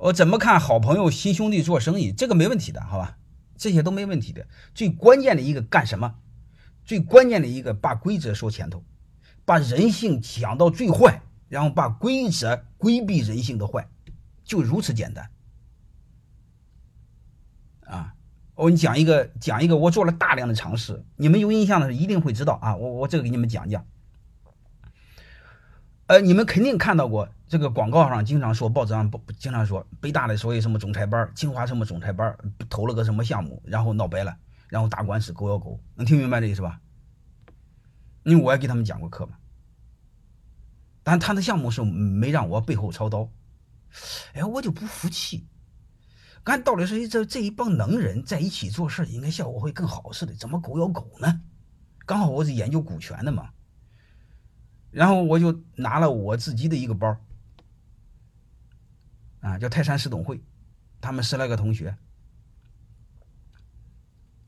我怎么看好朋友、亲兄弟做生意，这个没问题的，好吧？这些都没问题的。最关键的一个干什么？最关键的一个把规则说前头，把人性讲到最坏，然后把规则规避人性的坏，就如此简单。啊，我给你讲一个，讲一个，我做了大量的尝试，你们有印象的一定会知道啊。我我这个给你们讲讲。呃，你们肯定看到过。这个广告上经常说，报纸上不经常说，北大的所谓什么总裁班，清华什么总裁班，投了个什么项目，然后闹掰了，然后打官司，狗咬狗，能听明白这意思吧？因为我也给他们讲过课嘛。但他的项目是没让我背后操刀，哎，我就不服气。按道理说，这这一帮能人在一起做事，应该效果会更好似的，怎么狗咬狗呢？刚好我是研究股权的嘛，然后我就拿了我自己的一个包。啊，叫泰山市董会，他们十来个同学，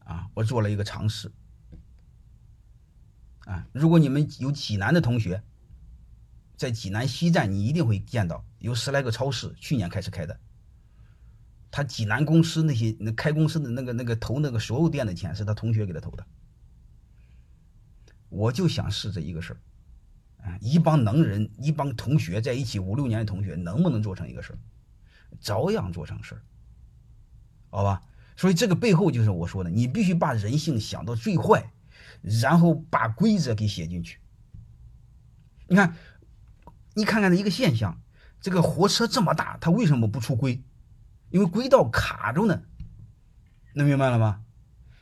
啊，我做了一个尝试，啊，如果你们有济南的同学，在济南西站，你一定会见到有十来个超市，去年开始开的，他济南公司那些那开公司的那个那个投那个所有店的钱是他同学给他投的，我就想试这一个事儿，啊，一帮能人，一帮同学在一起五六年的同学，能不能做成一个事儿？照样做成事儿，好吧？所以这个背后就是我说的，你必须把人性想到最坏，然后把规则给写进去。你看，你看看这一个现象，这个火车这么大，它为什么不出轨？因为轨道卡住呢。能明白了吗？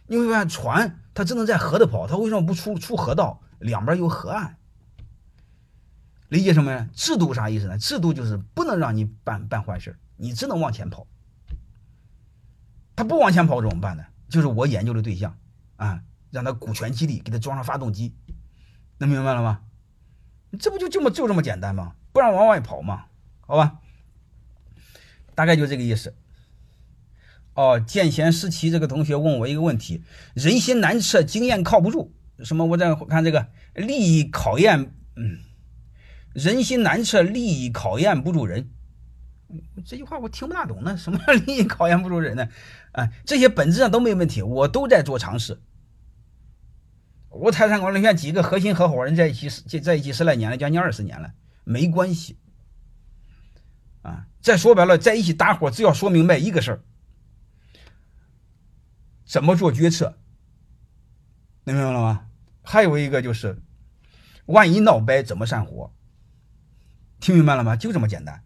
你会发现船它只能在河里跑，它为什么不出出河道？两边有河岸。理解什么呀？制度啥意思呢？制度就是不能让你办办坏事你只能往前跑。他不往前跑怎么办呢？就是我研究的对象啊，让他股权激励，给他装上发动机，能明白了吗？这不就这么就这么简单吗？不让往外跑吗？好吧，大概就这个意思。哦，见贤思齐这个同学问我一个问题：人心难测，经验靠不住。什么？我再看这个利益考验，嗯。人心难测，利益考验不住人。这句话我听不大懂呢。什么叫利益考验不住人呢？啊，这些本质上都没问题，我都在做尝试。我泰山管理院几个核心合伙人在一起，在在一起十来年了，将近二十年了，没关系。啊，再说白了，在一起搭伙，只要说明白一个事儿：怎么做决策。能明白了吗？还有一个就是，万一闹掰，怎么散伙？听明白了吗？就这么简单。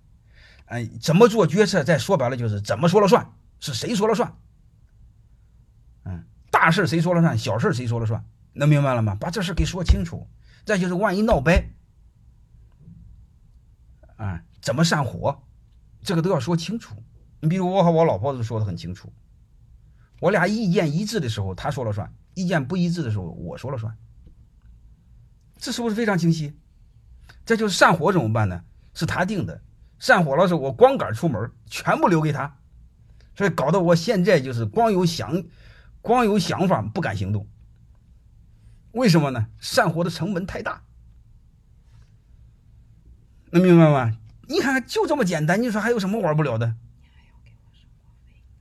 哎，怎么做决策？再说白了就是怎么说了算，是谁说了算？嗯，大事谁说了算？小事谁说了算？能明白了吗？把这事给说清楚。再就是万一闹掰，啊，怎么散伙？这个都要说清楚。你比如我和我老婆都说的很清楚，我俩意见一致的时候他说了算，意见不一致的时候我说了算。这是不是非常清晰？这就是散伙怎么办呢？是他定的，散伙了时候我光杆出门，全部留给他，所以搞得我现在就是光有想，光有想法不敢行动。为什么呢？散伙的成本太大，能明白吗？你看看就这么简单，你说还有什么玩不了的？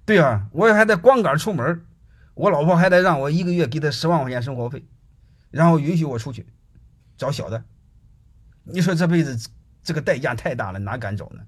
对啊，我还得光杆出门，我老婆还得让我一个月给她十万块钱生活费，然后允许我出去找小的。你说这辈子这个代价太大了，哪敢走呢？